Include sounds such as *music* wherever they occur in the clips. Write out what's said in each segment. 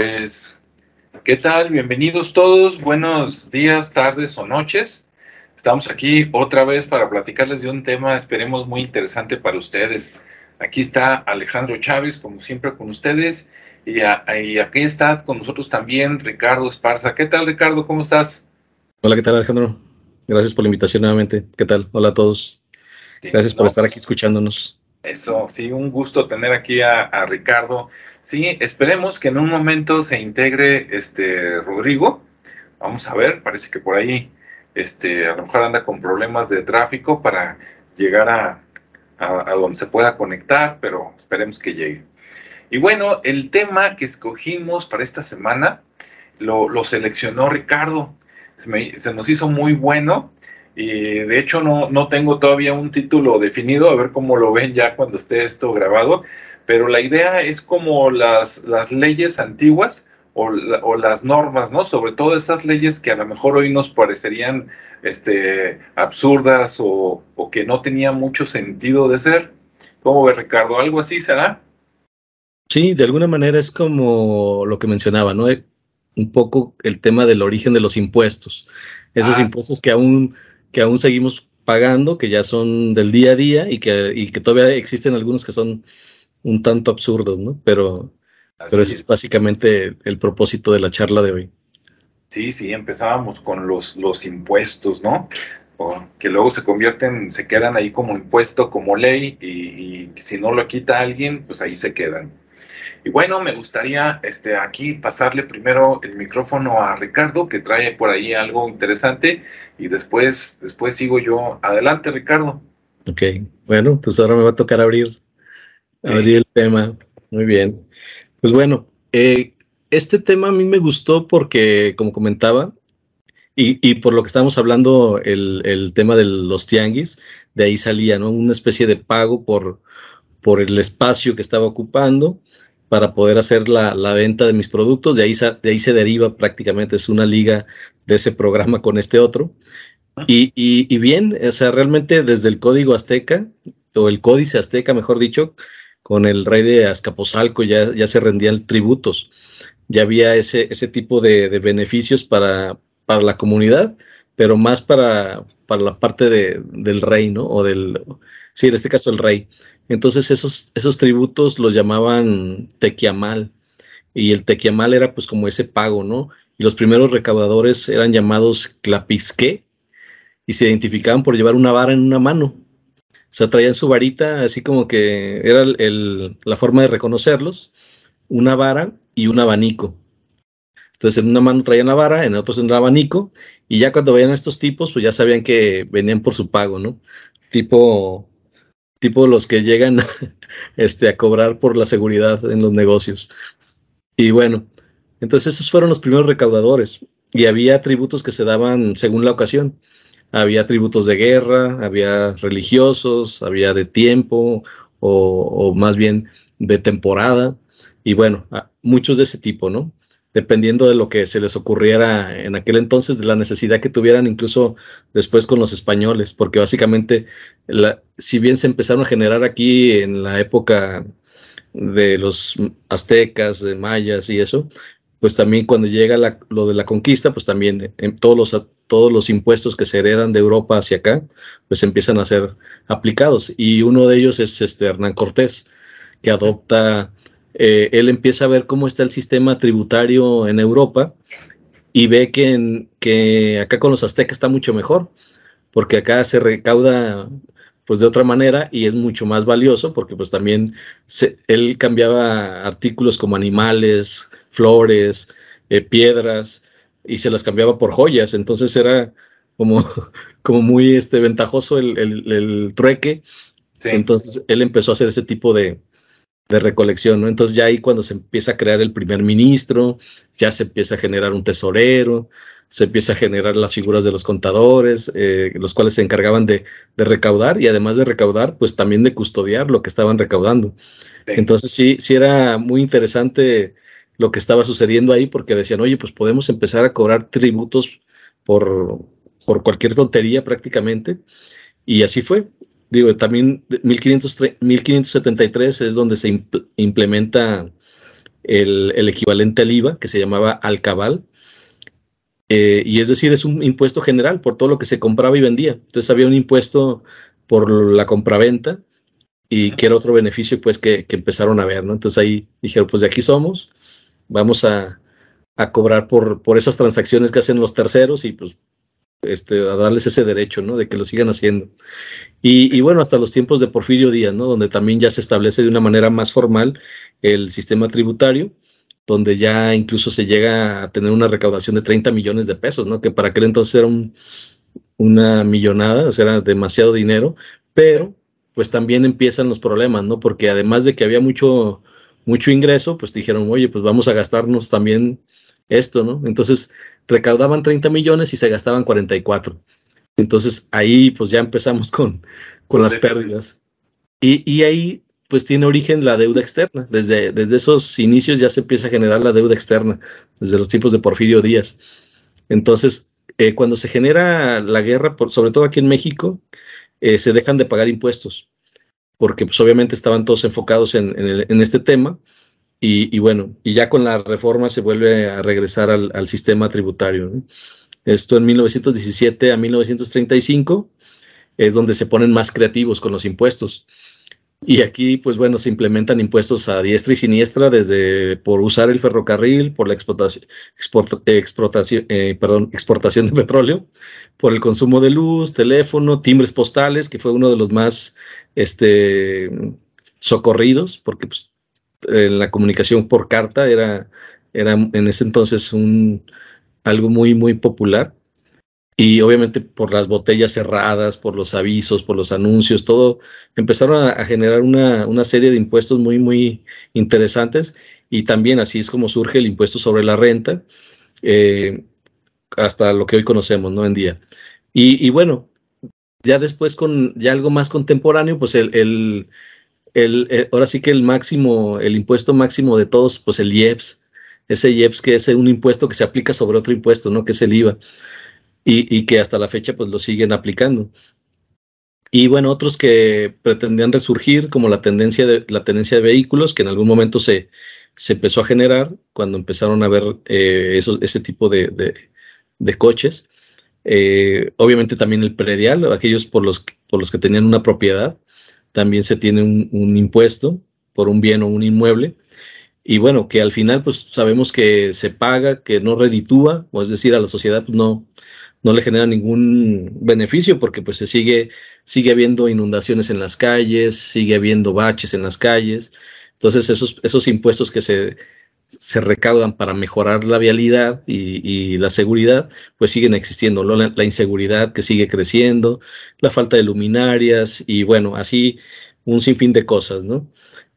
Pues, ¿qué tal? Bienvenidos todos. Buenos días, tardes o noches. Estamos aquí otra vez para platicarles de un tema, esperemos, muy interesante para ustedes. Aquí está Alejandro Chávez, como siempre, con ustedes. Y, aquí está con nosotros también Ricardo Esparza. ¿Qué tal, Ricardo? ¿Cómo estás? Hola, ¿qué tal, Alejandro? Gracias por la invitación nuevamente. ¿Qué tal? Hola a todos. Gracias por estar aquí escuchándonos. Eso, sí, un gusto tener aquí a, Ricardo. Sí, esperemos que en un momento se integre este Rodrigo. Vamos a ver, parece que por ahí este, a lo mejor anda con problemas de tráfico para llegar a, donde se pueda conectar, pero esperemos que llegue. Y bueno, el tema que escogimos para esta semana lo, seleccionó Ricardo. Se, nos hizo muy bueno y de hecho no, no tengo todavía un título definido, a ver cómo lo ven ya cuando esté esto grabado, pero la idea es como las, las leyes antiguas o, o, las normas, ¿no? Sobre todo esas leyes que a lo mejor hoy nos parecerían este, absurdas o, o que no tenían mucho sentido de ser. ¿Cómo ve Ricardo? ¿Algo así será? Sí, de alguna manera es como lo que mencionaba, ¿no? Un poco el tema del origen de los impuestos. Esos ah, impuestos que aún que aún seguimos pagando, que ya son del día a día y que, y que todavía existen algunos que son un tanto absurdos, ¿no? Pero, pero ese es. básicamente el propósito de la charla de hoy. Sí, sí, empezábamos con los, los impuestos, ¿no? que luego se convierten, se quedan ahí como impuesto, como ley, y, y si no lo quita alguien, pues ahí se quedan. Y bueno, me gustaría este, aquí pasarle primero el micrófono a Ricardo, que trae por ahí algo interesante, y después, después sigo yo. Adelante, Ricardo. Ok, bueno, pues ahora me va a tocar abrir, abrir el tema. Muy bien. Pues bueno, eh, este tema a mí me gustó porque, como comentaba, y, por lo que estábamos hablando, el, el, tema de los tianguis, de ahí salía, ¿no? Una especie de pago por, por el espacio que estaba ocupando para poder hacer la, venta de mis productos. De ahí, de ahí se deriva prácticamente, es una liga de ese programa con este otro. Ah. Y, bien, o sea, realmente desde el código azteca, o el códice azteca, mejor dicho, con el rey de Azcapotzalco ya, ya se rendían tributos. Ya había ese, ese tipo de, beneficios para, para la comunidad, pero más para, para la parte de, del rey, ¿no? O del, sí, en este caso el rey. Entonces esos, esos tributos los llamaban tequiamal y el tequiamal era pues como ese pago, ¿no? Y los primeros recaudadores eran llamados clapisqué y se identificaban por llevar una vara en una mano. O sea, traían su varita, así como que era la forma de reconocerlos, una vara y un abanico. Entonces en una mano traían la vara, en otros en el abanico, y ya cuando veían a estos tipos, pues ya sabían que venían por su pago, ¿no? Tipo tipo los que llegan *laughs* este, a cobrar por la seguridad en los negocios. Y bueno, entonces esos fueron los primeros recaudadores y había tributos que se daban según la ocasión. Había tributos de guerra, había religiosos, había de tiempo o, o más bien de temporada y bueno, muchos de ese tipo, ¿no? Dependiendo de lo que se les ocurriera en aquel entonces, de la necesidad que tuvieran incluso después con los españoles, porque básicamente, si bien se empezaron a generar aquí en la época de los aztecas, de mayas y eso, pues también cuando llega lo de la conquista, pues también en todos los, todos los impuestos que se heredan de Europa hacia acá, pues empiezan a ser aplicados. Y uno de ellos es este Hernán Cortés, que adopta eh, él empieza a ver cómo está el sistema tributario en Europa y ve que, que acá con los aztecas está mucho mejor, porque acá se recauda pues de otra manera y es mucho más valioso porque pues también él cambiaba artículos como animales, flores, eh, piedras y se las cambiaba por joyas, entonces era como, *laughs* como muy este, ventajoso el, trueque. Entonces él empezó a hacer ese tipo de, de recolección, ¿no? Entonces ya ahí cuando se empieza a crear el primer ministro, ya se empieza a generar un tesorero, se empieza a generar las figuras de los contadores, eh, los cuales se encargaban de, recaudar y además de recaudar, pues también de custodiar lo que estaban recaudando. Entonces sí, sí era muy interesante lo que estaba sucediendo ahí porque decían, oye, pues podemos empezar a cobrar tributos por, por cualquier tontería prácticamente. Y así fue digo, también 1573 es donde se implementa el, equivalente al IVA, que se llamaba alcabal. Eh, y es decir, es un impuesto general por todo lo que se compraba y vendía. Entonces había un impuesto por la compraventa y que era otro beneficio pues que, empezaron a ver, ¿no? Entonces ahí dijeron, pues de aquí somos, vamos a, a cobrar por, por esas transacciones que hacen los terceros y pues este, a darles ese derecho, ¿no? De que lo sigan haciendo. Y, bueno, hasta los tiempos de Porfirio Díaz, ¿no? Donde también ya se establece de una manera más formal el sistema tributario, donde ya incluso se llega a tener una recaudación de 30 millones de pesos, ¿no? Que para aquel entonces era una millonada, o sea, era demasiado dinero, pero pues también empiezan los problemas, ¿no? Porque además de que había mucho, mucho ingreso, pues dijeron, oye, pues vamos a gastarnos también esto, ¿no? Entonces recaudaban 30 millones y se gastaban 44. Entonces ahí pues ya empezamos *laughs* con, con las pérdidas. Y, y, ahí pues tiene origen la deuda externa. Desde, desde esos inicios ya se empieza a generar la deuda externa, desde los tiempos de Porfirio Díaz. Entonces, eh, cuando se genera la guerra, por, sobre todo aquí en México, eh, se dejan de pagar impuestos, porque pues obviamente estaban todos enfocados en, en, en este tema y, bueno, y ya con la reforma se vuelve a regresar al, sistema tributario. Esto en 1917 a 1935 es donde se ponen más creativos con los impuestos. Y aquí, pues bueno, se implementan impuestos a diestra y siniestra, desde por usar el ferrocarril, por la explotación, exportación, eh, perdón, exportación de petróleo, por el consumo de luz, teléfono, timbres postales, que fue uno de los más este, socorridos, porque pues, eh, la comunicación por carta era, era en ese entonces un, algo muy, muy popular. Y obviamente por las botellas cerradas, por los avisos, por los anuncios, todo, empezaron a, generar una, una, serie de impuestos muy, muy interesantes. Y también así es como surge el impuesto sobre la renta, eh, hasta lo que hoy conocemos, ¿no? En día. Y, bueno, ya después con ya algo más contemporáneo, pues el, el, eh, ahora sí que el máximo, el impuesto máximo de todos, pues el IEPS, ese IEPS que es un impuesto que se aplica sobre otro impuesto, ¿no? Que es el IVA, y, y que hasta la fecha pues lo siguen aplicando. Y bueno, otros que pretendían resurgir, como la tendencia de, la tendencia de vehículos, que en algún momento se, se empezó a generar cuando empezaron a ver eh, esos, ese tipo de, de, coches. Eh, obviamente también el predial, aquellos por los, por los que tenían una propiedad, también se tiene un, impuesto por un bien o un inmueble. Y bueno, que al final pues sabemos que se paga, que no reditúa, o es decir, a la sociedad pues, no, no le genera ningún beneficio porque pues se sigue, sigue habiendo inundaciones en las calles, sigue habiendo baches en las calles. Entonces esos, esos impuestos que se, se recaudan para mejorar la vialidad y, la seguridad, pues siguen existiendo, la, la, inseguridad que sigue creciendo, la falta de luminarias y bueno, así un sinfín de cosas, ¿no?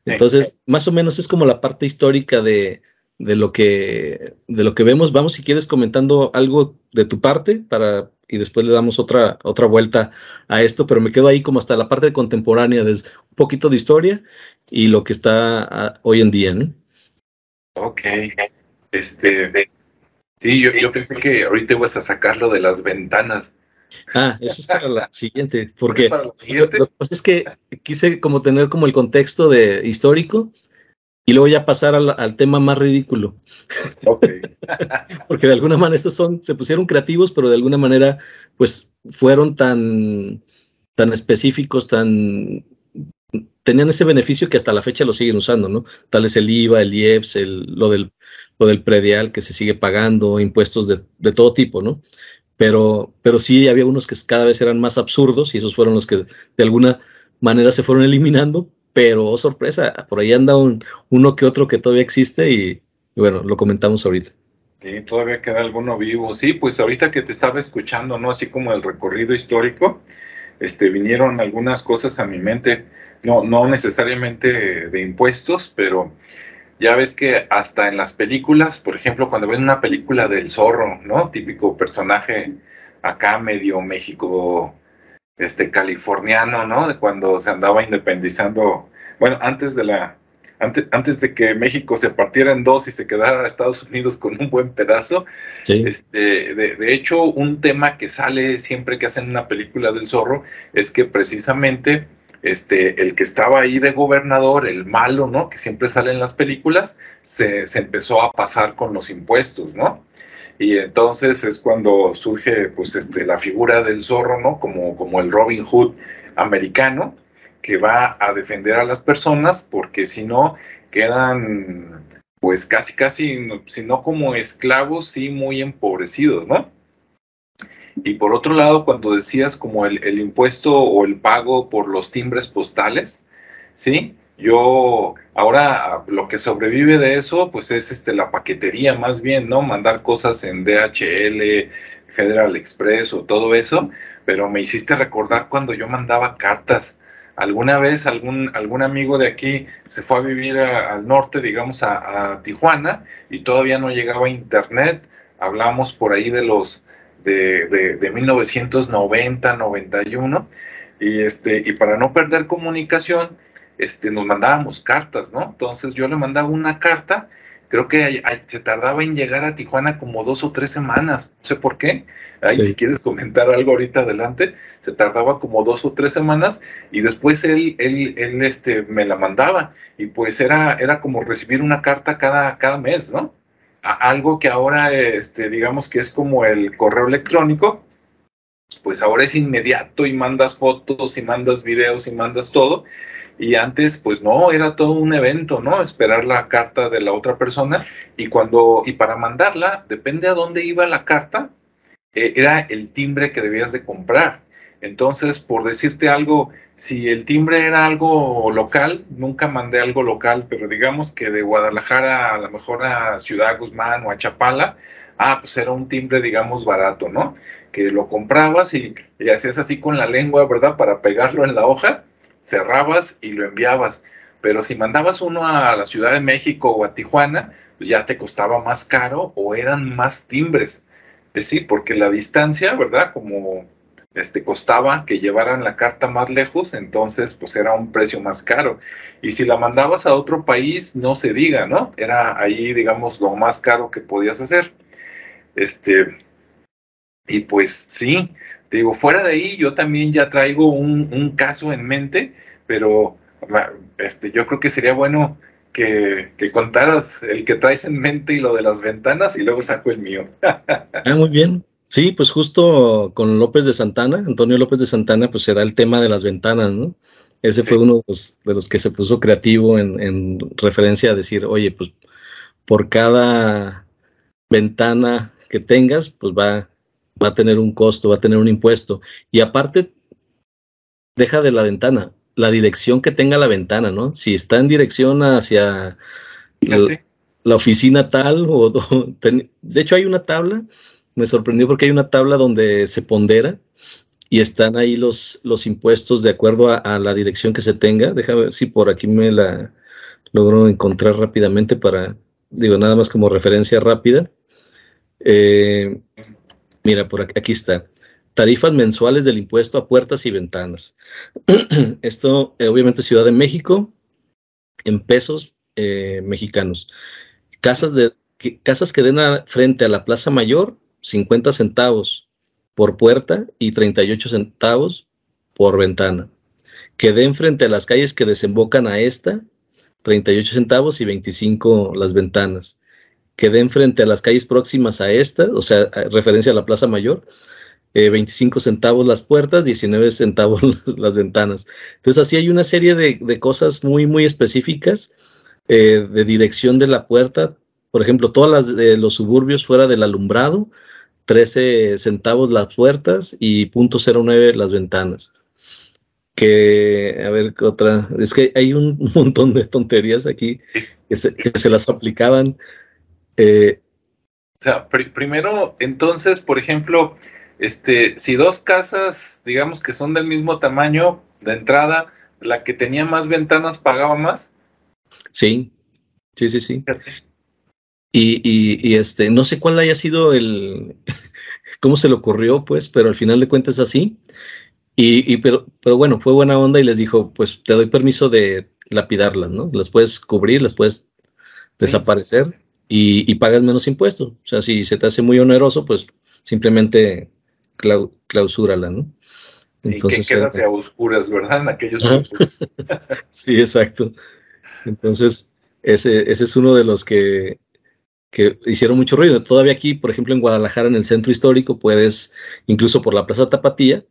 Entonces, más o menos es como la parte histórica de, de, lo que, de lo que vemos. Vamos, si quieres, comentando algo de tu parte para, y después le damos otra, otra vuelta a esto, pero me quedo ahí como hasta la parte contemporánea, de un poquito de historia y lo que está ah, hoy en día, ¿no? Ok. Este, sí, yo, yo pensé que ahorita ibas a sacarlo de las ventanas. Ah, eso es para la *laughs* siguiente, porque Lo, que pasa es que quise como tener como el contexto de histórico y luego ya pasar al, tema más ridículo. *laughs* Okay. porque de alguna manera estos son, se pusieron creativos, pero de alguna manera pues fueron tan, tan específicos, tan tenían ese beneficio que hasta la fecha lo siguen usando, ¿no? Tal es el IVA, el IEPS, el, lo, del, lo del predial que se sigue pagando, impuestos de, de, todo tipo, ¿no? Pero, pero sí había unos que cada vez eran más absurdos y esos fueron los que de alguna manera se fueron eliminando, pero oh, sorpresa, por ahí anda un, uno que otro que todavía existe y, y bueno, lo comentamos ahorita. Sí, todavía queda alguno vivo. Sí, pues ahorita que te estaba escuchando, ¿no? Así como el recorrido histórico, este, vinieron algunas cosas a mi mente, no, no necesariamente de impuestos, pero ya ves que hasta en las películas, por ejemplo, cuando ven una película del zorro, ¿no? Típico personaje acá medio México, este californiano, ¿no? De cuando se andaba independizando, bueno, antes de la antes, de que México se partiera en dos y se quedara Estados Unidos con un buen pedazo. Este, de, hecho, un tema que sale siempre que hacen una película del zorro es que precisamente este, el que estaba ahí de gobernador, el malo, ¿no? Que siempre sale en las películas, se, se empezó a pasar con los impuestos, ¿no? Y entonces es cuando surge, pues, este, la figura del zorro, ¿no? Como, como el Robin Hood americano, que va a defender a las personas, porque si no, quedan, pues, casi, casi, si no como esclavos, sí muy empobrecidos, ¿no? Y por otro lado, cuando decías como el, impuesto o el pago por los timbres postales, ¿sí? Yo ahora lo que sobrevive de eso, pues es este, la paquetería más bien, ¿no? Mandar cosas en DHL, Federal Express o todo eso, pero me hiciste recordar cuando yo mandaba cartas. Alguna vez algún, algún amigo de aquí se fue a vivir al norte, digamos, a, Tijuana, y todavía no llegaba internet. Hablamos por ahí de los de, de, 1990, 91, y, este, y para no perder comunicación, este, nos mandábamos cartas, ¿no? Entonces yo le mandaba una carta, creo que se tardaba en llegar a Tijuana como dos o tres semanas, no sé por qué, ahí si quieres comentar algo ahorita adelante, se tardaba como dos o tres semanas y después él, él, él este, me la mandaba y pues era, era como recibir una carta cada, cada mes, ¿no? algo que ahora, este, digamos que es como el correo electrónico, pues ahora es inmediato y mandas fotos y mandas videos y mandas todo. Y antes, pues no, era todo un evento, ¿no? Esperar la carta de la otra persona y cuando, y para mandarla, depende a dónde iba la carta, eh, era el timbre que debías de comprar. Entonces, por decirte algo, si el timbre era algo local, nunca mandé algo local, pero digamos que de Guadalajara a lo mejor a Ciudad Guzmán o a Chapala, ah, pues era un timbre, digamos, barato, ¿no? Que lo comprabas y, hacías así con la lengua, ¿verdad? Para pegarlo en la hoja, cerrabas y lo enviabas. Pero si mandabas uno a la Ciudad de México o a Tijuana, pues ya te costaba más caro o eran más timbres. Es decir, porque la distancia, ¿verdad? Como este, costaba que llevaran la carta más lejos, entonces pues era un precio más caro. Y si la mandabas a otro país, no se diga, ¿no? Era ahí, digamos, lo más caro que podías hacer. Este, y pues sí, te digo, fuera de ahí yo también ya traigo un, caso en mente, pero este, yo creo que sería bueno que, que, contaras el que traes en mente y lo de las ventanas y luego saco el mío. *laughs* ah, muy bien. Sí, pues justo con López de Santana, Antonio López de Santana, pues se da el tema de las ventanas, ¿no? Ese fue uno de los, que se puso creativo en, referencia a decir, oye, pues por cada ventana que tengas, pues va, va a tener un costo, va a tener un impuesto. Y aparte, deja de la ventana, la dirección que tenga la ventana, ¿no? Si está en dirección hacia la, oficina tal, o, *laughs* de hecho hay una tabla me sorprendió porque hay una tabla donde se pondera y están ahí los, los impuestos de acuerdo a, la dirección que se tenga. Déjame ver si por aquí me la logro encontrar rápidamente para, digo, nada más como referencia rápida. Eh, mira, por aquí, está. Tarifas mensuales del impuesto a puertas y ventanas. *clears throat* Esto, eh, obviamente, Ciudad de México, en pesos eh, mexicanos. Casas, de, que, casas que den frente a la Plaza Mayor 50 centavos por puerta y 38 centavos por ventana. Que den frente a las calles que desembocan a esta, 38 centavos y 25 las ventanas. Que den frente a las calles próximas a esta, o sea, referencia a la Plaza Mayor, 25 eh, centavos las puertas, 19 centavos *laughs* las, ventanas. Entonces, así hay una serie de, cosas muy, muy específicas eh, de dirección de la puerta. Por ejemplo, todas las de los suburbios fuera del alumbrado, 13 centavos las puertas y .09 las ventanas. Que, a ver, ¿qué otra? Es que hay un *laughs* montón de tonterías aquí que se, las aplicaban. Eh, o sea, primero, entonces, por ejemplo, este, si dos casas, digamos que son del mismo tamaño de entrada, la que tenía más ventanas pagaba más. Sí, sí, sí, sí. Y, este, no sé cuál haya sido el, *laughs* cómo se le ocurrió, pues, pero al final de cuentas así. Y, pero, pero bueno, fue buena onda y les dijo, pues te doy permiso de lapidarlas, ¿no? Las puedes cubrir, las puedes desaparecer y, pagas menos impuestos. O sea, si se te hace muy oneroso, pues simplemente clausúrala, ¿no? Sí, Entonces, que quédate a oscuras, ¿verdad? En aquellos *laughs* Sí, exacto. Entonces, ese, ese es uno de los que, que hicieron mucho ruido. Todavía aquí, por ejemplo, en Guadalajara, en el centro histórico, puedes, incluso por la Plaza Tapatía,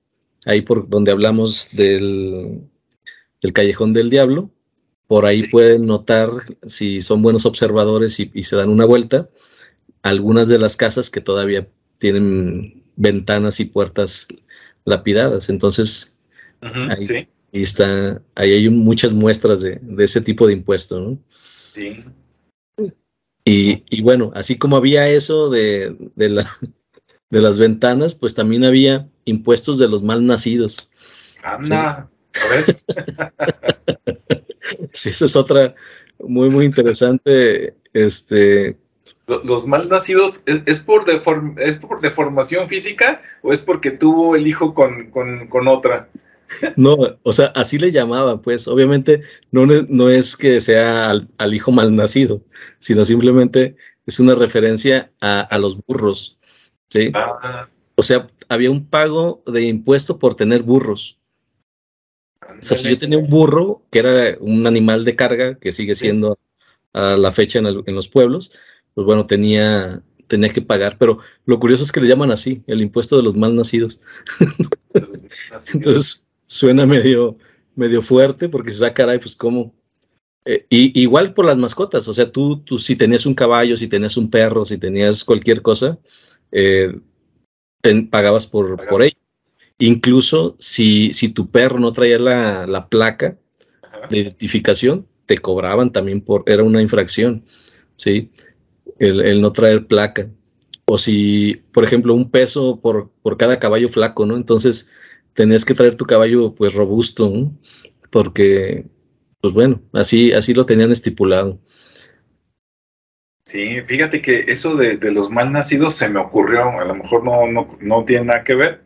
ahí por donde hablamos del, del Callejón del Diablo, por ahí pueden notar, si son buenos observadores y, y, se dan una vuelta, algunas de las casas que todavía tienen ventanas y puertas lapidadas. Entonces, ahí, está, ahí hay muchas muestras de, ese tipo de impuesto, ¿no? Sí. Y, bueno, así como había eso de, la, de las ventanas, pues también había impuestos de los mal nacidos. Anda, a ver. *laughs* *laughs* sí, esa es otra muy, muy interesante. Este, los mal nacidos, ¿es, por ¿es por deformación física o es porque tuvo el hijo con, otra? No, o sea, así le llamaban, pues obviamente no, no es que sea al, hijo mal nacido, sino simplemente es una referencia a, los burros, ¿sí? Ah. O sea, había un pago de impuesto por tener burros. O sea, si yo tenía un burro, que era un animal de carga, que sigue siendo a la fecha en los pueblos, pues bueno, tenía, tenía que pagar, pero lo curioso es que le llaman así, el impuesto de los mal nacidos. *laughs* Entonces suena medio, medio fuerte porque se saca, caray, pues cómo. Eh, y, igual por las mascotas, o sea, tú, tú si tenías un caballo, si tenías un perro, si tenías cualquier cosa, eh, pagabas por, por ello. Incluso si, si tu perro no traía la, la placa de identificación, te cobraban también por, era una infracción, ¿sí? el, no traer placa. O si, por ejemplo, un peso por, por, cada caballo flaco, ¿no? Entonces tenías que traer tu caballo pues robusto, porque, pues bueno, así, así lo tenían estipulado. Sí, fíjate que eso de, los mal nacidos se me ocurrió, a lo mejor no, no, no, tiene nada que ver,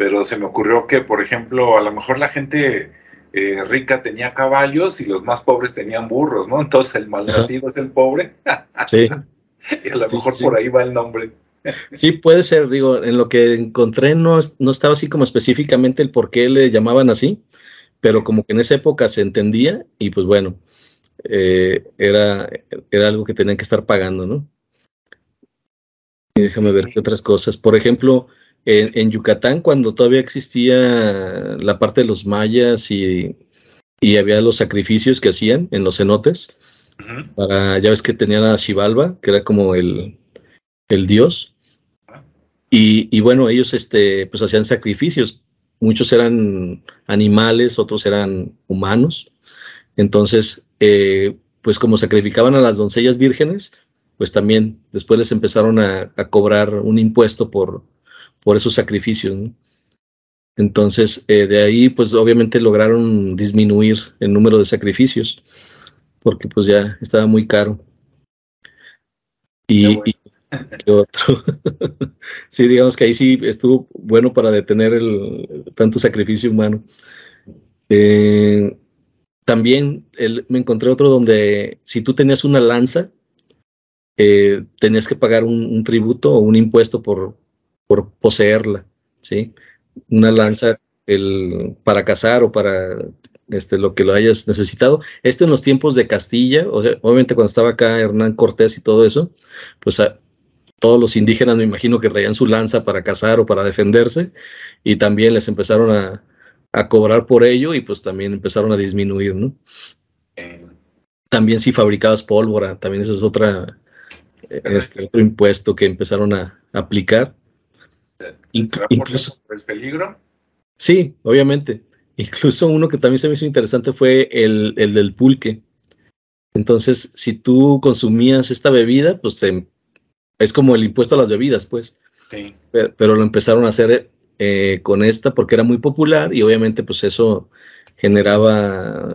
pero se me ocurrió que, por ejemplo, a lo mejor la gente eh, rica tenía caballos y los más pobres tenían burros, ¿no? *laughs* Entonces el mal nacido es el pobre. *laughs* Sí. y a lo mejor por ahí va el nombre. Sí, puede ser, digo, en lo que encontré no, no estaba así como específicamente el por qué le llamaban así, pero como que en esa época se entendía y pues bueno, eh, era, era algo que tenían que estar pagando, ¿no? Y déjame ver qué otras cosas. Por ejemplo, en, Yucatán, cuando todavía existía la parte de los mayas y, había los sacrificios que hacían en los cenotes, para, ya ves que tenían a Xibalba, que era como el, dios, y, bueno, ellos este, pues hacían sacrificios, muchos eran animales, otros eran humanos, entonces, eh, pues como sacrificaban a las doncellas vírgenes, pues también después les empezaron a cobrar un impuesto por, por esos sacrificios. Entonces, eh, de ahí, pues obviamente lograron disminuir el número de sacrificios, porque pues ya estaba muy caro. Y, *laughs* otro. *laughs* sí, digamos que ahí sí estuvo bueno para detener el tanto sacrificio humano. Eh, también me encontré otro donde si tú tenías una lanza, eh, tenías que pagar un, tributo o un impuesto por, por poseerla, ¿sí? Una lanza el, para cazar o para este, lo que lo hayas necesitado. Esto en los tiempos de Castilla, obviamente cuando estaba acá Hernán Cortés y todo eso, pues todos los indígenas me imagino que traían su lanza para cazar o para defenderse y también les empezaron a, cobrar por ello y pues también empezaron a disminuir, ¿no? También si fabricabas pólvora, también ese es otra, este, otro impuesto que empezaron a aplicar incluso el peligro. Sí, obviamente. Incluso uno que también se me hizo interesante fue el, del pulque. Entonces, si tú consumías esta bebida, pues es como el impuesto a las bebidas, pues. Sí. Pero, lo empezaron a hacer eh, con esta porque era muy popular y obviamente pues eso generaba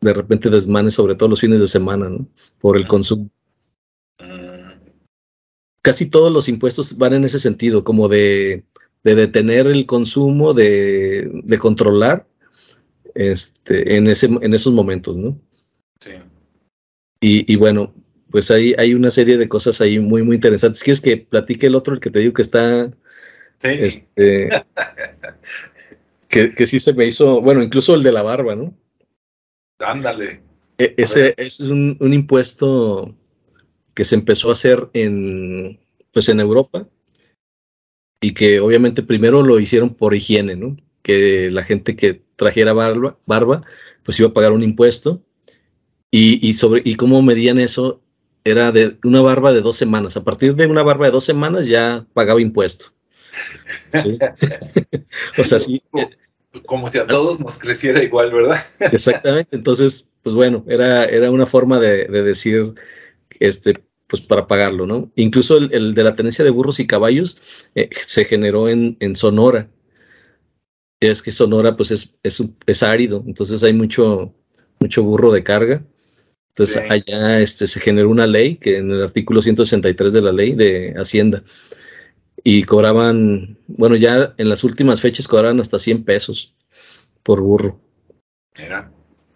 de repente desmanes, sobre todo los fines de semana, ¿no? Por el consumo casi todos los impuestos van en ese sentido, como de, detener el consumo, de, controlar este, en, ese, en esos momentos, ¿no? Sí. Y, bueno, pues hay, hay una serie de cosas ahí muy, muy interesantes. ¿Quieres que platique el otro, el que te digo que está... Sí. Este, que, sí se me hizo, bueno, incluso el de la barba, ¿no? Ándale. E, ese, es un, impuesto que se empezó a hacer en, pues en Europa y que obviamente primero lo hicieron por higiene, ¿no? Que la gente que trajera barba, barba pues iba a pagar un impuesto y, y, sobre, y cómo medían eso era de una barba de dos semanas. A partir de una barba de dos semanas ya pagaba impuesto. *laughs* o sea, sí. Como si a todos nos creciera igual, ¿verdad? Exactamente. Entonces, pues bueno, era, era una forma de, decir, este, pues para pagarlo, ¿no? Incluso el, de la tenencia de burros y caballos eh, se generó en, en, Sonora. Es que Sonora, pues es, es, es, árido, entonces hay mucho, mucho burro de carga. Entonces allá este, se generó una ley que en el artículo 163 de la ley de Hacienda y cobraban, bueno, ya en las últimas fechas cobraban hasta 100 pesos por burro.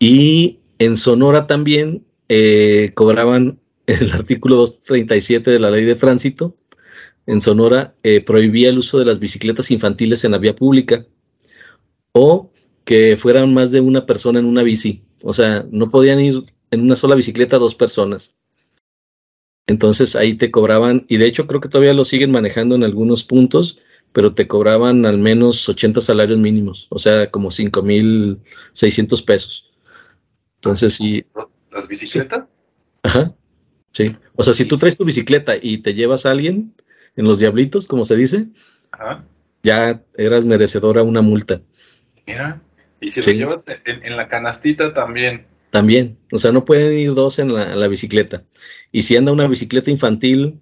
Y en Sonora también eh, cobraban el artículo 237 de la ley de tránsito. En Sonora eh, prohibía el uso de las bicicletas infantiles en la vía pública o que fueran más de una persona en una bici. O sea, no podían ir en una sola bicicleta dos personas. Entonces ahí te cobraban, y de hecho creo que todavía lo siguen manejando en algunos puntos, pero te cobraban al menos 80 salarios mínimos, o sea, como 5.600 pesos. Entonces sí. ¿Las bicicletas? Ajá, sí. O sea, si tú traes tu bicicleta y te llevas a alguien en los diablitos, como se dice, ya eras merecedora una multa. Mira, y si lo llevas en la canastita también. También, o sea, no pueden ir dos en la, bicicleta. Y si anda una bicicleta infantil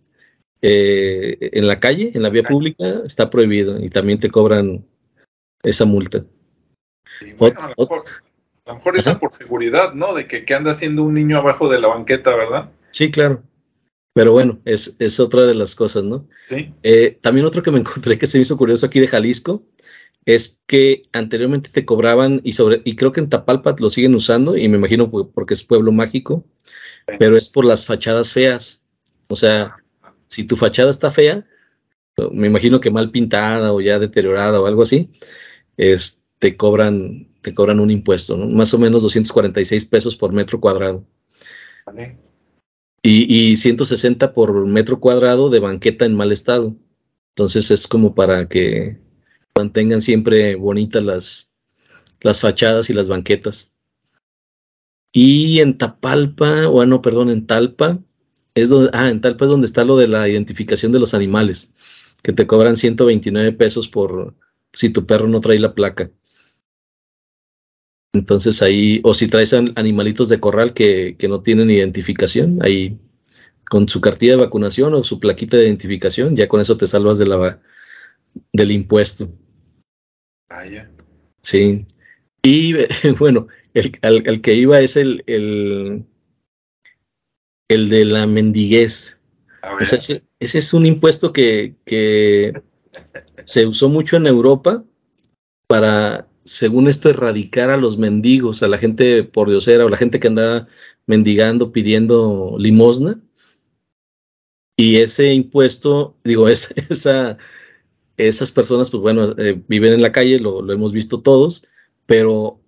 eh, en la calle, en la vía pública, está prohibido y también te cobran esa multa. a lo mejor, es por seguridad, ¿no? De que, anda haciendo un niño abajo de la banqueta, ¿verdad? Sí, claro. Pero bueno, es, es otra de las cosas, ¿no? Sí. Eh, también otro que me *laughs* encontré que se me hizo curioso aquí de Jalisco es que anteriormente te cobraban y sobre y creo que en Tapalpa lo siguen usando y me imagino porque es pueblo mágico, pero es por las fachadas feas. O sea, si tu fachada está fea, me imagino que mal pintada o ya deteriorada o algo así, es, te cobran te cobran un impuesto, ¿no? Más o menos 246 pesos por metro cuadrado. Y, y 160 por metro cuadrado de banqueta en mal estado. Entonces es como para que mantengan siempre bonitas las, las fachadas y las banquetas. Y en Tapalpa, bueno, perdón, en Talpa, es donde, ah, en Talpa es donde está lo de la identificación de los animales, que te cobran 129 pesos por si tu perro no trae la placa. Entonces ahí, o si traes animalitos de corral que, que no tienen identificación, ahí con su cartilla de vacunación o su plaquita de identificación, ya con eso te salvas de la, del impuesto. Vaya. Sí. Y *laughs* bueno, el, que iba es el, el, el de la mendiguez. ese, es un impuesto que, que se usó mucho en Europa para, según esto, erradicar a los mendigos, a la gente por diosera o la gente que andaba mendigando, pidiendo limosna. Y ese impuesto, digo, *laughs* esa, esas personas, pues bueno, eh, viven en la calle, lo, hemos visto todos, pero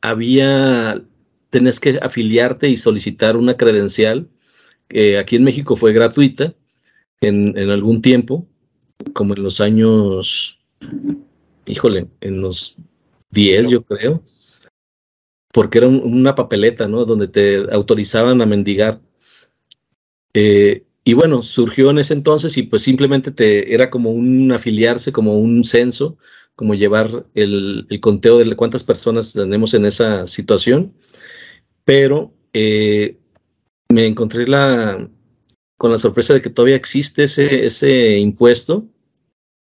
había, tenés que afiliarte y solicitar una credencial, que aquí en México fue gratuita en, algún tiempo, como en los años, híjole, en los 10 yo creo, porque era una papeleta, ¿no? Donde te autorizaban a mendigar. Eh, y bueno, surgió en ese entonces y pues simplemente te, era como un afiliarse, como un censo, como llevar el, conteo de cuántas personas tenemos en esa situación. Pero eh, me encontré la, con la sorpresa de que todavía existe ese, ese impuesto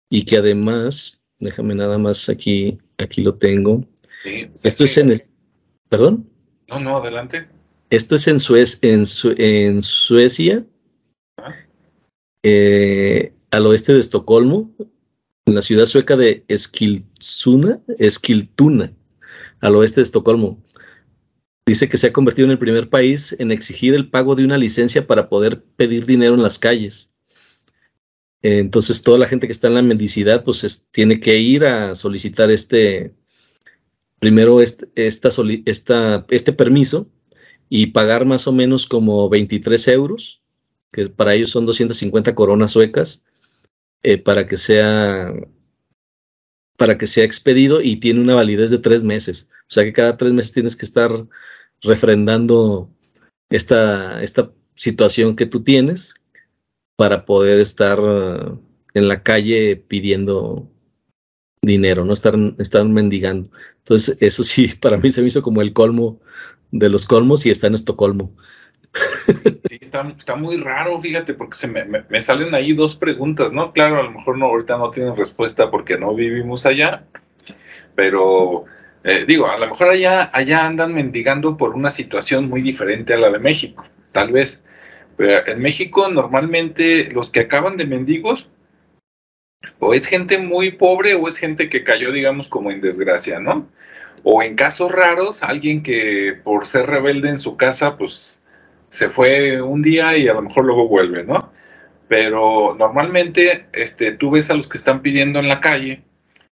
y que además, déjame nada más aquí, aquí lo tengo. Esto es en... ¿Perdón? No, no, adelante. Esto es en, en, en Suecia eh, al oeste de Estocolmo, en la ciudad sueca de Eskilstuna, Eskiltuna, al oeste de Estocolmo. Dice que se ha convertido en el primer país en exigir el pago de una licencia para poder pedir dinero en las calles. Entonces toda la gente que está en la mendicidad pues tiene que ir a solicitar este, primero este, esta, esta, este permiso y pagar más o menos como 23 euros, que para ellos son 250 coronas suecas, eh, para que sea para que sea expedido y tiene una validez de tres meses. O sea que cada tres meses tienes que estar refrendando esta, esta situación que tú tienes para poder estar en la calle pidiendo dinero, no estar, estar mendigando. Entonces, eso sí, *laughs* para mí se me hizo como el colmo de los colmos y está en Estocolmo. *laughs* Sí, está, muy raro, fíjate, porque se me, salen ahí dos preguntas, ¿no? Claro, a lo mejor no, ahorita no tienen respuesta porque no vivimos allá, pero eh, digo, a lo mejor allá, allá andan mendigando por una situación muy diferente a la de México, tal vez. En México normalmente los que acaban de mendigos o es gente muy pobre o es gente que cayó, digamos, como en desgracia, ¿no? O en casos raros, alguien que por ser rebelde en su casa, pues se fue un día y a lo mejor luego vuelve, ¿no? Pero normalmente este, tú ves a los que están pidiendo en la calle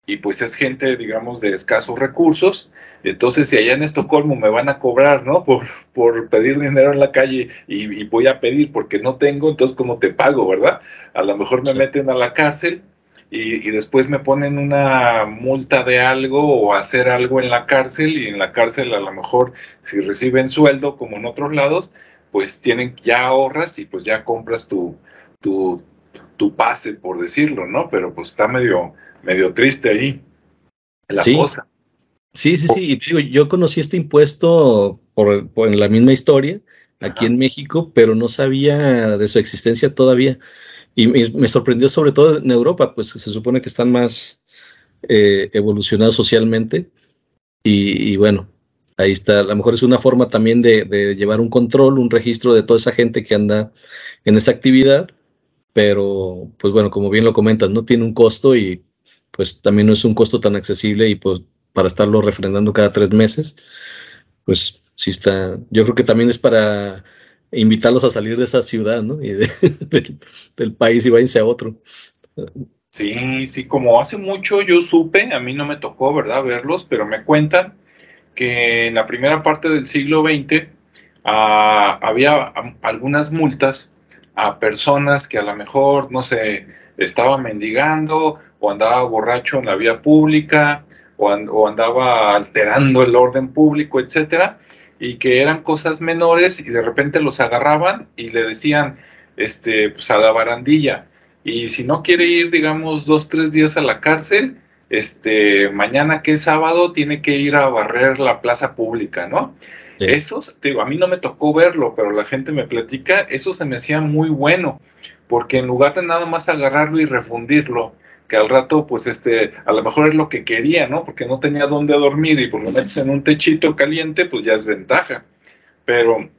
y pues es gente, digamos, de escasos recursos. Entonces, si allá en Estocolmo me van a cobrar, ¿no? Por, por pedir dinero en la calle y, voy a pedir porque no tengo, entonces, ¿cómo te pago, verdad? A lo mejor me meten a la cárcel y, después me ponen una multa de algo o hacer algo en la cárcel y en la cárcel a lo mejor si reciben sueldo como en otros lados, pues tienen, ya ahorras y pues ya compras tu, tu, tu pase, por decirlo, ¿no? Pero pues está medio, medio triste ahí la cosa. Sí, sí, sí. Y te digo, yo conocí este impuesto por, por en la misma historia aquí en México, pero no sabía de su existencia todavía. Y me, sorprendió sobre todo en Europa, pues se supone que están más eh, evolucionados socialmente. Y, bueno, ahí está. A lo mejor es una forma también de, llevar un control, un registro de toda esa gente que anda en esa actividad. Pero, pues bueno, como bien lo comentas, no tiene un costo y pues también no es un costo tan accesible y pues para estarlo refrendando cada tres meses, pues sí está. Yo creo que también es para invitarlos a salir de esa ciudad, ¿no? Y *laughs* del país y váyanse a otro. Sí, sí, como hace mucho yo supe, a mí no me tocó, ¿verdad?, verlos, pero me cuentan que en la primera parte del siglo XX ah, había algunas multas a personas que a lo mejor, no sé, estaban mendigando o andaba borracho en la vía pública o, o andaba alterando el orden público, etcétera y que eran cosas menores y de repente los agarraban y le decían, este, pues a la barandilla. Y si no quiere ir, digamos, dos, tres días a la cárcel, este, mañana que es sábado tiene que ir a barrer la plaza pública, ¿no? Eso, digo, a mí no me tocó verlo, pero la gente me platica, eso se me hacía muy bueno, porque en lugar de nada más agarrarlo y refundirlo, que al rato, pues este, a lo mejor es lo que quería, ¿no? Porque no tenía dónde dormir y por lo menos en un techito caliente, pues ya es ventaja. Pero,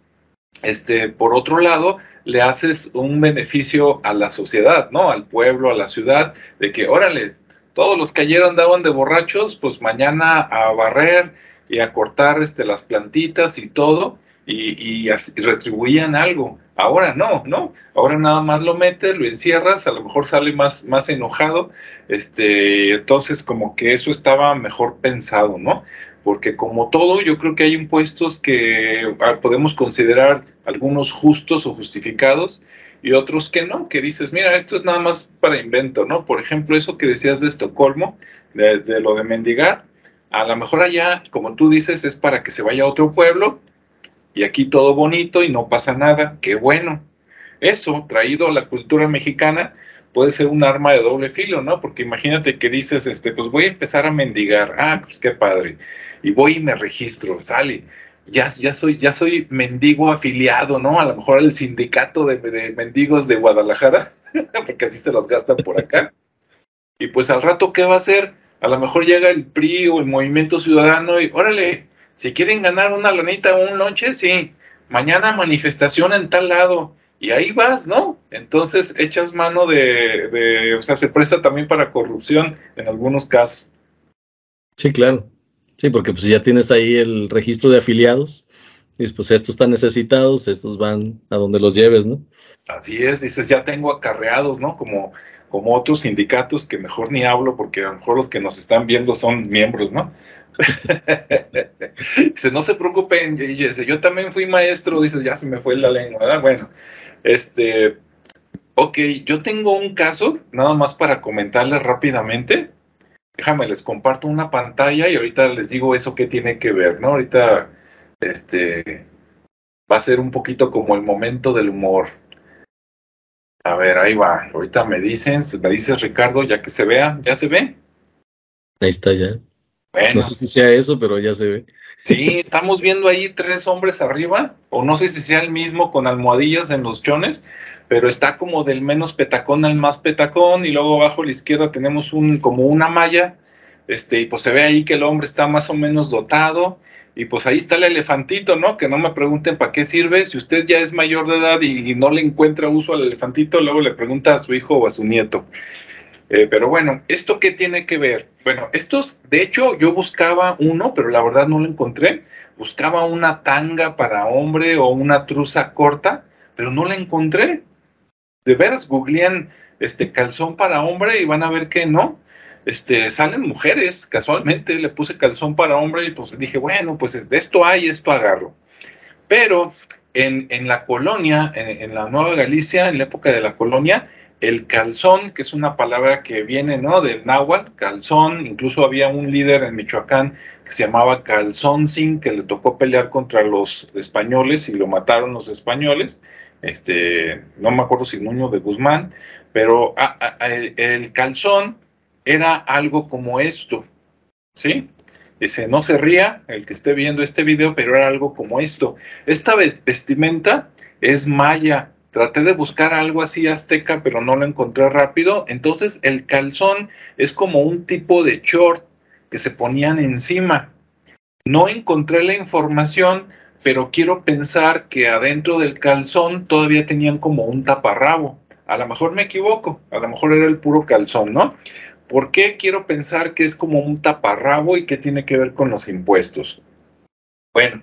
este, por otro lado, le haces un beneficio a la sociedad, ¿no? Al pueblo, a la ciudad, de que, órale, todos los que ayer andaban de borrachos, pues mañana a barrer y a cortar este, las plantitas y todo, y, retribuían algo. Ahora no, ¿no? Ahora nada más lo metes, lo encierras, a lo mejor sale más, más enojado, este, entonces como que eso estaba mejor pensado, ¿no? Porque como todo, yo creo que hay impuestos que ah, podemos considerar algunos justos o justificados y otros que no, que dices, mira, esto es nada más para invento, ¿no? Por ejemplo, eso que decías de Estocolmo, de lo de mendigar, a lo mejor allá, como tú dices, es para que se vaya a otro pueblo y aquí todo bonito y no pasa nada, qué bueno. Eso, traído a la cultura mexicana, puede ser un arma de doble filo, ¿no? Porque imagínate que dices, este, pues voy a empezar a mendigar, ah, pues qué padre, y voy y me registro, sale, ya, ya, soy, ya soy mendigo afiliado, ¿no? A lo mejor el sindicato de, de mendigos de Guadalajara, *laughs* porque así se los gastan por acá. Y pues al rato, ¿qué va a hacer? A lo mejor llega el PRI o el Movimiento Ciudadano y, órale, si quieren ganar una lanita o un noche, sí. Mañana manifestación en tal lado. Y ahí vas, ¿no? Entonces echas mano de, de, o sea, se presta también para corrupción en algunos casos. Sí, claro. Sí, porque pues ya tienes ahí el registro de afiliados. Y pues estos están necesitados, estos van a donde los lleves, ¿no? Así es, dices, ya tengo acarreados, ¿no? Como, como otros sindicatos que mejor ni hablo porque a lo mejor los que nos están viendo son miembros, ¿no? *laughs* dice, no se preocupen, yo también fui maestro, dice, ya se me fue la lengua, ¿verdad? Bueno, este, ok, yo tengo un caso, nada más para comentarles rápidamente. Déjame, les comparto una pantalla y ahorita les digo eso que tiene que ver, ¿no? Ahorita, este, va a ser un poquito como el momento del humor. A ver, ahí va. Ahorita me dicen, me dices Ricardo, ya que se vea, ¿ya se ve? Ahí está ya. No sé si sea eso, pero ya se ve. Sí, estamos viendo ahí tres hombres arriba, o no sé si sea el mismo con almohadillas en los chones, pero está como del menos petacón al más petacón, y luego abajo a la izquierda tenemos un, como una malla, este, y pues se ve ahí que el hombre está más o menos dotado, y pues ahí está el elefantito, ¿no? Que no me pregunten para qué sirve. Si usted ya es mayor de edad y, no le encuentra uso al elefantito, luego le pregunta a su hijo o a su nieto. Eh, pero bueno, ¿esto qué tiene que ver? Bueno, estos, de hecho, yo buscaba uno, pero la verdad no lo encontré. Buscaba una tanga para hombre o una truza corta, pero no la encontré. De veras, googlean este calzón para hombre y van a ver que no. Este, salen mujeres, casualmente le puse calzón para hombre y pues dije, bueno, pues de esto hay, esto agarro. Pero en, en la colonia, en, la Nueva Galicia, en la época de la colonia, el calzón, que es una palabra que viene ¿no? del náhuatl, calzón, incluso había un líder en Michoacán que se llamaba Calzón Sin, que le tocó pelear contra los españoles y lo mataron los españoles, este, no me acuerdo si Nuño de Guzmán, pero ah, ah, el calzón era algo como esto, ¿sí? Dice, no se ría el que esté viendo este video, pero era algo como esto. Esta vestimenta es maya, Traté de buscar algo así azteca, pero no lo encontré rápido. Entonces el calzón es como un tipo de short que se ponían encima. No encontré la información, pero quiero pensar que adentro del calzón todavía tenían como un taparrabo. A lo mejor me equivoco, a lo mejor era el puro calzón, ¿no? ¿Por qué quiero pensar que es como un taparrabo y qué tiene que ver con los impuestos? Bueno,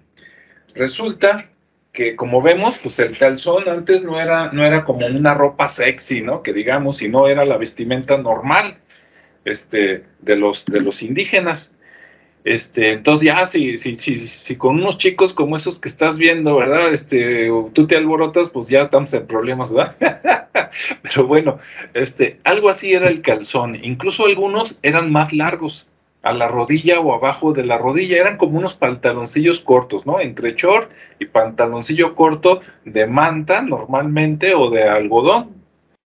resulta que como vemos, pues el calzón antes no era, no era como una ropa sexy, ¿no? Que digamos, y no era la vestimenta normal este, de, los, de los indígenas. Este, entonces ya si, si, si, si con unos chicos como esos que estás viendo, ¿verdad? Este, tú te alborotas, pues ya estamos en problemas, ¿verdad? *laughs* *laughs* Pero bueno, este, algo así era el calzón. Incluso algunos eran más largos a la rodilla o abajo de la rodilla. Eran como unos pantaloncillos cortos, ¿no? Entre short y pantaloncillo corto de manta normalmente o de algodón.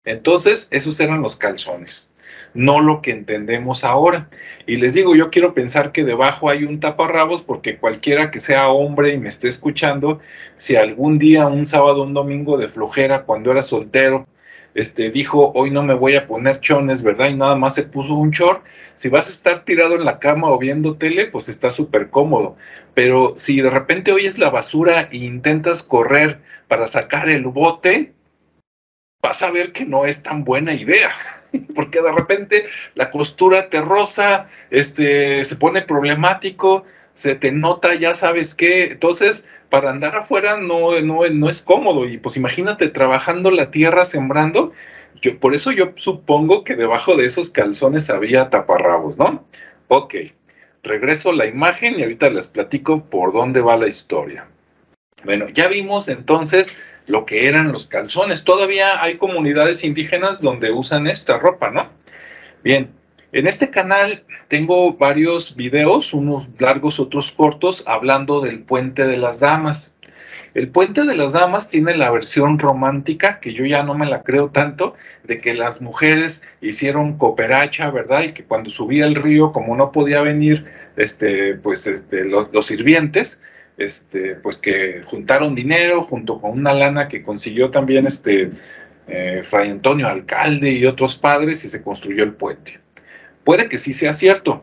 Entonces, esos eran los calzones, no lo que entendemos ahora. Y les digo, yo quiero pensar que debajo hay un taparrabos porque cualquiera que sea hombre y me esté escuchando, si algún día, un sábado, un domingo de flojera, cuando era soltero, este, dijo, hoy no me voy a poner chones, ¿verdad? Y nada más se puso un short. Si vas a estar tirado en la cama o viendo tele, pues está súper cómodo. Pero si de repente oyes la basura e intentas correr para sacar el bote, vas a ver que no es tan buena idea, *laughs* porque de repente la costura te roza, este, se pone problemático, se te nota, ya sabes qué. Entonces, para andar afuera no, no, no es cómodo. Y pues imagínate trabajando la tierra, sembrando. Yo, por eso yo supongo que debajo de esos calzones había taparrabos, ¿no? Ok, regreso la imagen y ahorita les platico por dónde va la historia. Bueno, ya vimos entonces lo que eran los calzones. Todavía hay comunidades indígenas donde usan esta ropa, ¿no? Bien, en este canal tengo varios videos, unos largos, otros cortos, hablando del Puente de las Damas. El Puente de las Damas tiene la versión romántica, que yo ya no me la creo tanto, de que las mujeres hicieron cooperacha, ¿verdad? Y que cuando subía el río, como no podía venir, este, pues este, los, sirvientes, este, pues que juntaron dinero junto con una lana que consiguió también este, eh, Fray Antonio Alcalde y otros padres y se construyó el puente. Puede que sí sea cierto,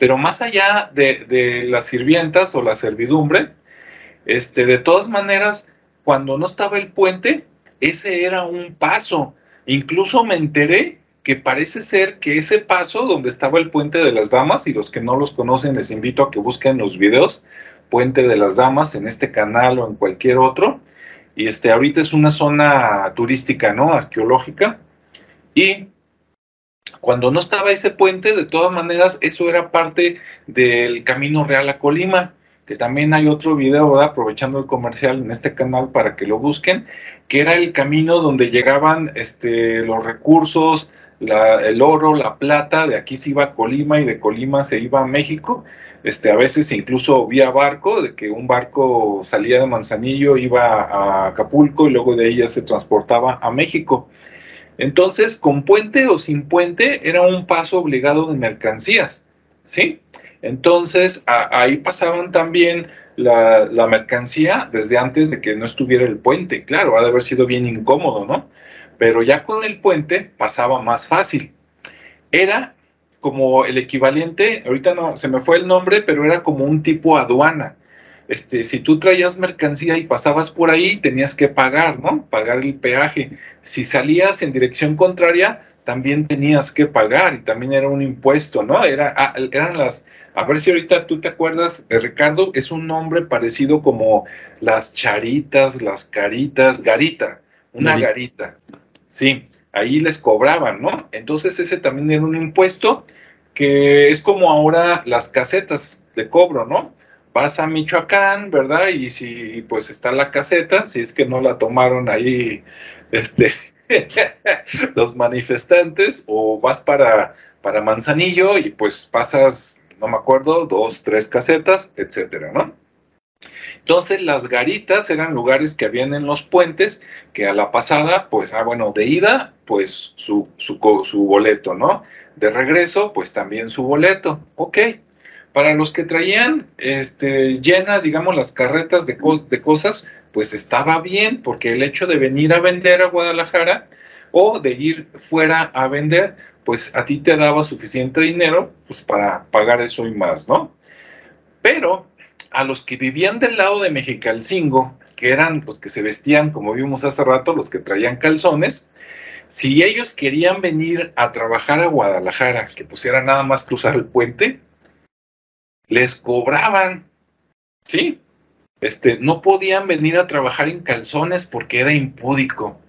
pero más allá de, las sirvientas o la servidumbre, este, de todas maneras, cuando no estaba el puente, ese era un paso. Incluso me enteré que parece ser que ese paso donde estaba el puente de las damas, y los que no los conocen les invito a que busquen los videos, puente de las damas en este canal o en cualquier otro, y este ahorita es una zona turística, ¿no? Arqueológica, Y cuando no estaba ese puente, de todas maneras, eso era parte del Camino Real a Colima, que también hay otro video, aprovechando el comercial en este canal para que lo busquen, que era el camino donde llegaban este, los recursos, el oro, la plata, de aquí se iba a Colima y de Colima se iba a México, este, a veces incluso vía barco, de que un barco salía de Manzanillo, iba a Acapulco y luego de ya se transportaba a México. Entonces, con puente o sin puente, era un paso obligado de mercancías, ¿sí? Entonces, ahí pasaban también la, la, mercancía desde antes de que no estuviera el puente. Claro, ha de haber sido bien incómodo, ¿no? Pero ya con el puente pasaba más fácil. Era como el equivalente, ahorita no, se me fue el nombre, pero era como un tipo aduana. Este, si tú traías mercancía y pasabas por ahí, tenías que pagar, ¿no? Pagar el peaje. Si salías en dirección contraria, también tenías que pagar y también era un impuesto, ¿no? Era, ah, eran las, a ver si ahorita tú te acuerdas, eh, Ricardo, es un nombre parecido como las charitas, las caritas, garita, una garita. Sí, ahí les cobraban, ¿no? Entonces ese también era un impuesto que es como ahora las casetas de cobro, ¿no? Vas a Michoacán, ¿verdad? Y si pues está la caseta, si es que no la tomaron ahí este *laughs* los manifestantes, o vas para, para Manzanillo y pues pasas, no me acuerdo, dos, tres casetas, etcétera, ¿no? Entonces las garitas eran lugares que habían en los puentes que a la pasada, pues, ah, bueno, de ida, pues su, su, su boleto, ¿no? De regreso, pues también su boleto. Ok, para los que traían este, llenas, digamos, las carretas de, cosas, pues estaba bien, porque el hecho de venir a vender a Guadalajara o de ir fuera a vender, pues a ti te daba suficiente dinero pues, para pagar eso y más, ¿no? Pero a los que vivían del lado de Mexicalcingo, que eran los que se vestían, como vimos hace rato, los que traían calzones, si ellos querían venir a trabajar a Guadalajara, que pusiera nada más cruzar el puente, les cobraban, ¿sí? Este, no podían venir a trabajar en calzones porque era impúdico.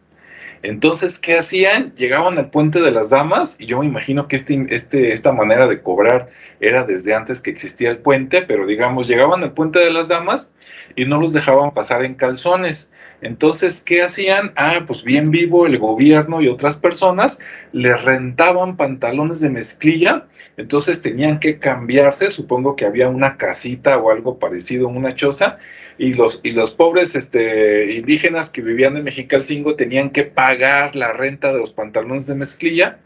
Entonces, ¿qué hacían? Llegaban al puente de las damas y yo me imagino que este, este, esta manera de cobrar era desde antes que existía el puente, pero digamos, llegaban al puente de las damas y no los dejaban pasar en calzones. Entonces, ¿qué hacían? Ah, pues bien vivo el gobierno y otras personas les rentaban pantalones de mezclilla, entonces tenían que cambiarse, supongo que había una casita o algo parecido, una choza, y los, y los pobres este, indígenas que vivían en Mexicalcingo tenían que pagar la renta de los pantalones de mezclilla,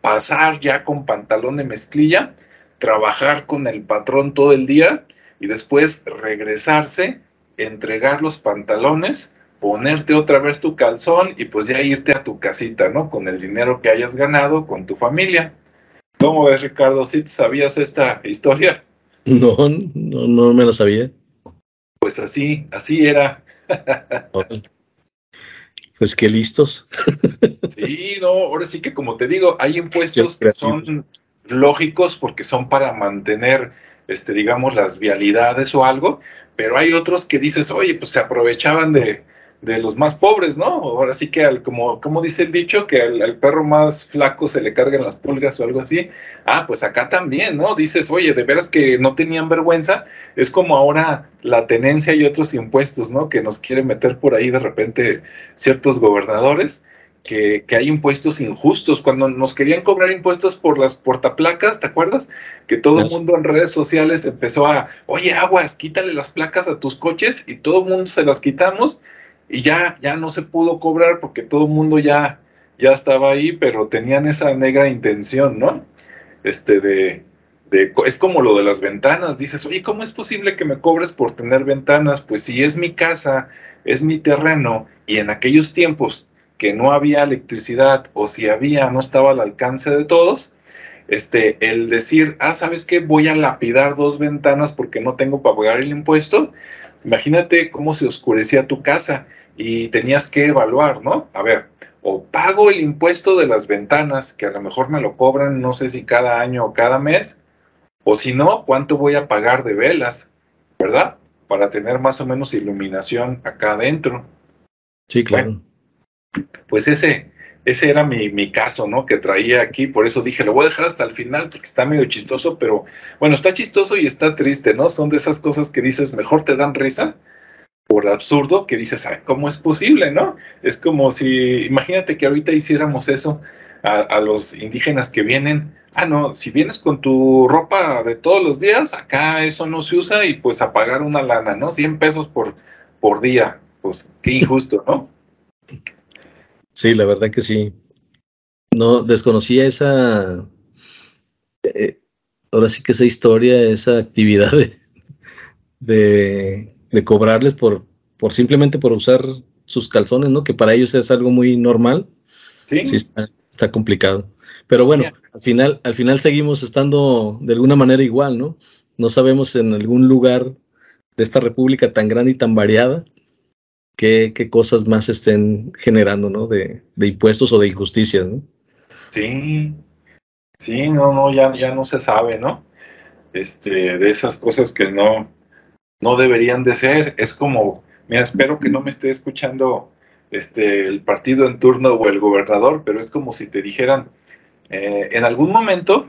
pasar ya con pantalón de mezclilla, trabajar con el patrón todo el día y después regresarse, entregar los pantalones, ponerte otra vez tu calzón y pues ya irte a tu casita, ¿no? Con el dinero que hayas ganado con tu familia. ¿Cómo ves, Ricardo? ¿Sí sabías esta historia? No, no, no me la sabía pues así, así era. Pues qué listos. Sí, no, ahora sí que como te digo, hay impuestos que son lógicos porque son para mantener, este, digamos, las vialidades o algo, pero hay otros que dices, oye, pues se aprovechaban de, de los más pobres, ¿no? Ahora sí que, al, como, como dice el dicho, que al, perro más flaco se le cargan las pulgas o algo así. Ah, pues acá también, ¿no? Dices, oye, de veras que no tenían vergüenza. Es como ahora la tenencia y otros impuestos, ¿no? Que nos quieren meter por ahí de repente ciertos gobernadores. Que, que, hay impuestos injustos. Cuando nos querían cobrar impuestos por las portaplacas, ¿te acuerdas? Que todo el mundo en redes sociales empezó a, oye, aguas, quítale las placas a tus coches y todo el mundo se las quitamos y ya, ya no se pudo cobrar porque todo el mundo ya, ya estaba ahí, pero tenían esa negra intención, ¿no? Este de, de, es como lo de las ventanas, dices, oye, ¿cómo es posible que me cobres por tener ventanas? Pues si es mi casa, es mi terreno, y en aquellos tiempos que no había electricidad, o si había, no estaba al alcance de todos, este, el decir, ah, ¿sabes qué? Voy a lapidar dos ventanas porque no tengo para pagar el impuesto, Imagínate cómo se oscurecía tu casa y tenías que evaluar, ¿no? A ver, o pago el impuesto de las ventanas, que a lo mejor me lo cobran, no sé si cada año o cada mes, o si no, ¿cuánto voy a pagar de velas? ¿Verdad? Para tener más o menos iluminación acá adentro. Sí, claro. pues ese, ese era mi, mi, caso, ¿no? Que traía aquí, por eso dije, lo voy a dejar hasta el final porque está medio chistoso, pero bueno, está chistoso y está triste, ¿no? Son de esas cosas que dices, mejor te dan risa por absurdo que dices, ¿cómo es posible, no? Es como si, imagínate que ahorita hiciéramos eso a, a, los indígenas que vienen, ah, no, si vienes con tu ropa de todos los días, acá eso no se usa y pues a pagar una lana, ¿no? 100 pesos por, por día, pues qué injusto, ¿no? Sí, la verdad que sí. No, desconocía esa, eh, ahora sí que esa historia, esa actividad de, de, de cobrarles por, por simplemente por usar sus calzones, ¿no? Que para ellos es algo muy normal. Sí. Sí, está, está complicado. Pero bueno, al final, al final seguimos estando de alguna manera igual, ¿no? No sabemos en algún lugar de esta república tan grande y tan variada qué, qué cosas más estén generando, ¿no? De, de, impuestos o de injusticias, ¿no? Sí, sí, no, no, ya, ya no se sabe, ¿no? Este, de esas cosas que no, no deberían de ser. Es como, mira, espero que no me esté escuchando este, el partido en turno o el gobernador, pero es como si te dijeran, eh, en algún momento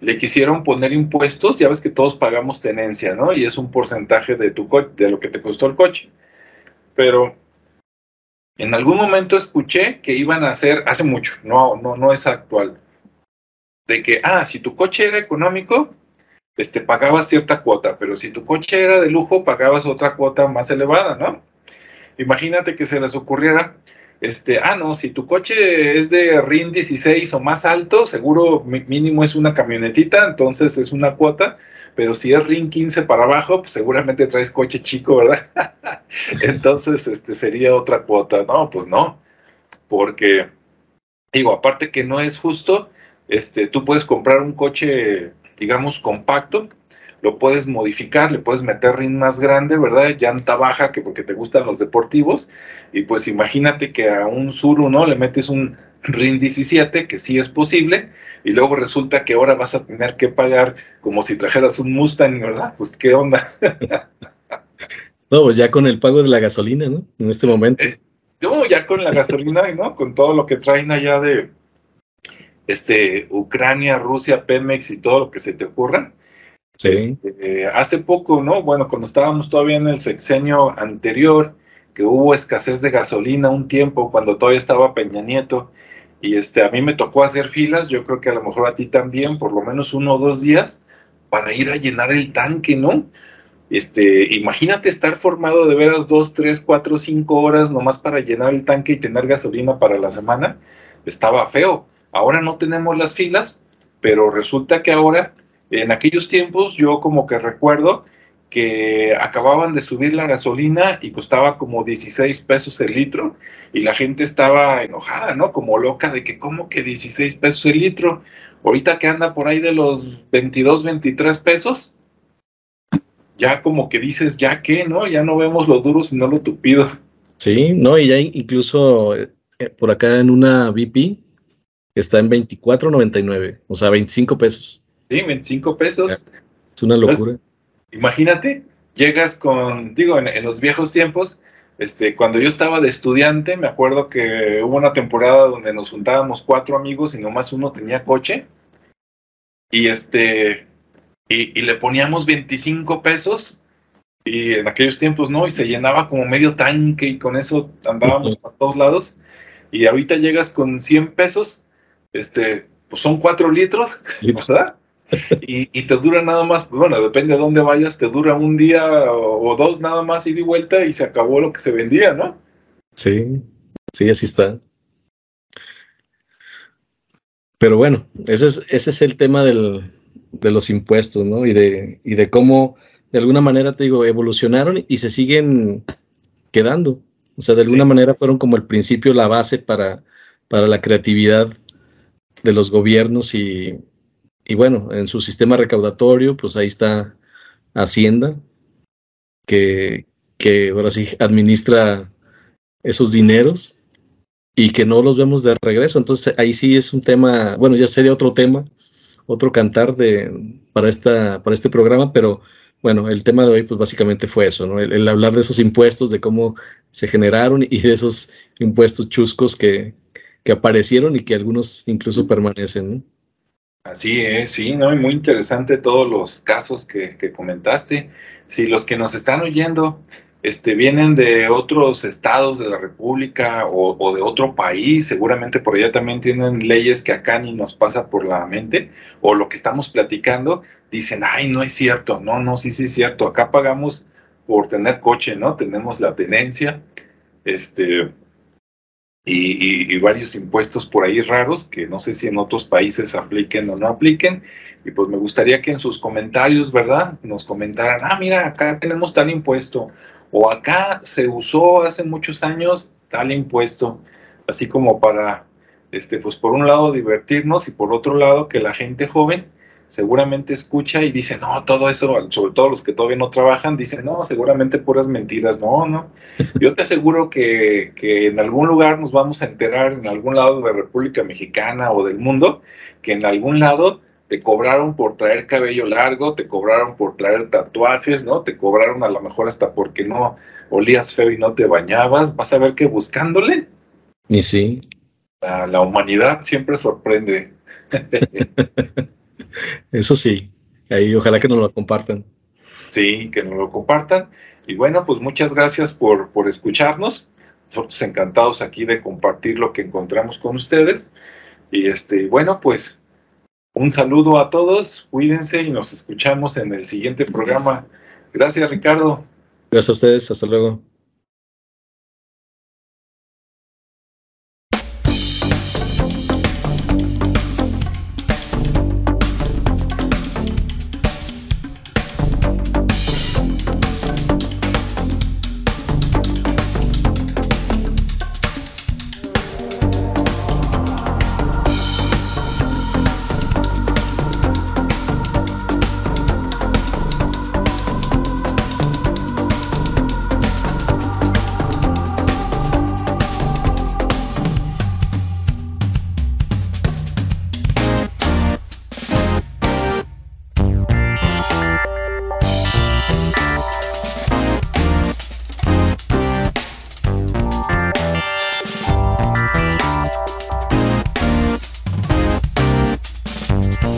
le quisieron poner impuestos, ya ves que todos pagamos tenencia, ¿no? Y es un porcentaje de tu coche, de lo que te costó el coche. Pero en algún momento escuché que iban a hacer, hace mucho, no, no, no es actual, de que, ah, si tu coche era económico, este, pagabas cierta cuota, pero si tu coche era de lujo, pagabas otra cuota más elevada, ¿no? Imagínate que se les ocurriera, este, ah, no, si tu coche es de RIN 16 o más alto, seguro mínimo es una camionetita, entonces es una cuota, pero si es RIN 15 para abajo, pues seguramente traes coche chico, ¿verdad? *laughs* entonces, este sería otra cuota, no, pues no, porque, digo, aparte que no es justo, este, tú puedes comprar un coche, digamos, compacto, lo puedes modificar, le puedes meter rin más grande, ¿verdad? Llanta baja, que porque te gustan los deportivos, y pues imagínate que a un Suru, ¿no? Le metes un RIN 17, que sí es posible, y luego resulta que ahora vas a tener que pagar como si trajeras un Mustang, ¿verdad? Pues qué onda. *laughs* no, pues ya con el pago de la gasolina, ¿no? En este momento. Eh, no, ya con la gasolina, ¿no? Con todo lo que traen allá de este Ucrania, Rusia, Pemex y todo lo que se te ocurra Este, hace poco, ¿no? Bueno, cuando estábamos todavía en el sexenio anterior, que hubo escasez de gasolina un tiempo, cuando todavía estaba Peña Nieto, y este, a mí me tocó hacer filas, yo creo que a lo mejor a ti también, por lo menos uno o dos días, para ir a llenar el tanque, ¿no? Este, imagínate estar formado de veras dos, tres, cuatro, cinco horas nomás para llenar el tanque y tener gasolina para la semana. Estaba feo. Ahora no tenemos las filas, pero resulta que ahora en aquellos tiempos yo como que recuerdo que acababan de subir la gasolina y costaba como 16 pesos el litro y la gente estaba enojada, ¿no? Como loca de que como que 16 pesos el litro, ahorita que anda por ahí de los 22, 23 pesos, ya como que dices, ya qué, ¿no? Ya no vemos lo duro sino lo tupido. Sí, no, y ya incluso eh, por acá en una VP está en 24.99, o sea, 25 pesos. Sí, 25 pesos. Es una locura. Entonces, imagínate, llegas con, digo, en, en, los viejos tiempos, este, cuando yo estaba de estudiante, me acuerdo que hubo una temporada donde nos juntábamos cuatro amigos y nomás uno tenía coche. Y este, y, y le poníamos 25 pesos y en aquellos tiempos no, y se llenaba como medio tanque y con eso andábamos por todos lados. Y ahorita llegas con 100 pesos, este, pues son 4 litros, ¿verdad? *laughs* Y, y, te dura nada más, pues bueno, depende de dónde vayas, te dura un día o, o, dos nada más ida y vuelta y se acabó lo que se vendía, ¿no? Sí, sí, así está. Pero bueno, ese es, ese es el tema del, de los impuestos, ¿no? Y de, y de cómo, de alguna manera, te digo, evolucionaron y se siguen quedando. O sea, de alguna sí. manera fueron como el principio, la base para, para la creatividad de los gobiernos y, y bueno, en su sistema recaudatorio, pues ahí está Hacienda, que, que ahora sí administra esos dineros y que no los vemos de regreso. Entonces ahí sí es un tema, bueno, ya sería otro tema, otro cantar de, para, esta, para este programa, pero bueno, el tema de hoy pues básicamente fue eso, ¿no? El, hablar de esos impuestos, de cómo se generaron y de esos impuestos chuscos que, que aparecieron y que algunos incluso permanecen. Así es, sí, ¿no? Y muy interesante todos los casos que, comentaste. Si los que nos están oyendo este, vienen de otros estados de la República o, de otro país, seguramente por allá también tienen leyes que acá ni nos pasa por la mente, o lo que estamos platicando, dicen, ay, no es cierto, no, no, sí, sí es cierto, acá pagamos por tener coche, ¿no? Tenemos la tenencia, este, y, varios impuestos por ahí raros que no sé si en otros países apliquen o no apliquen. Y pues me gustaría que en sus comentarios, ¿verdad? Nos comentaran, ah, mira, acá tenemos tal impuesto o acá se usó hace muchos años tal impuesto, así como para, este, pues por un lado divertirnos y por otro lado que la gente joven seguramente escucha y dice, no, todo eso, sobre todo los que todavía no trabajan, dicen, no, seguramente puras mentiras, no, no. Yo te aseguro que, que, en algún lugar nos vamos a enterar, en algún lado de la República Mexicana o del mundo, que en algún lado te cobraron por traer cabello largo, te cobraron por traer tatuajes, ¿no? Te cobraron a lo mejor hasta porque no olías feo y no te bañabas. Vas a ver que buscándole. Y sí. La, la humanidad siempre sorprende. *laughs* Eso sí, ahí ojalá que nos lo compartan. Sí, que nos lo compartan. Y bueno, pues muchas gracias por, por escucharnos. Nosotros encantados aquí de compartir lo que encontramos con ustedes. Y este, bueno, pues un saludo a todos, cuídense y nos escuchamos en el siguiente programa. Gracias, Ricardo. Gracias a ustedes, hasta luego.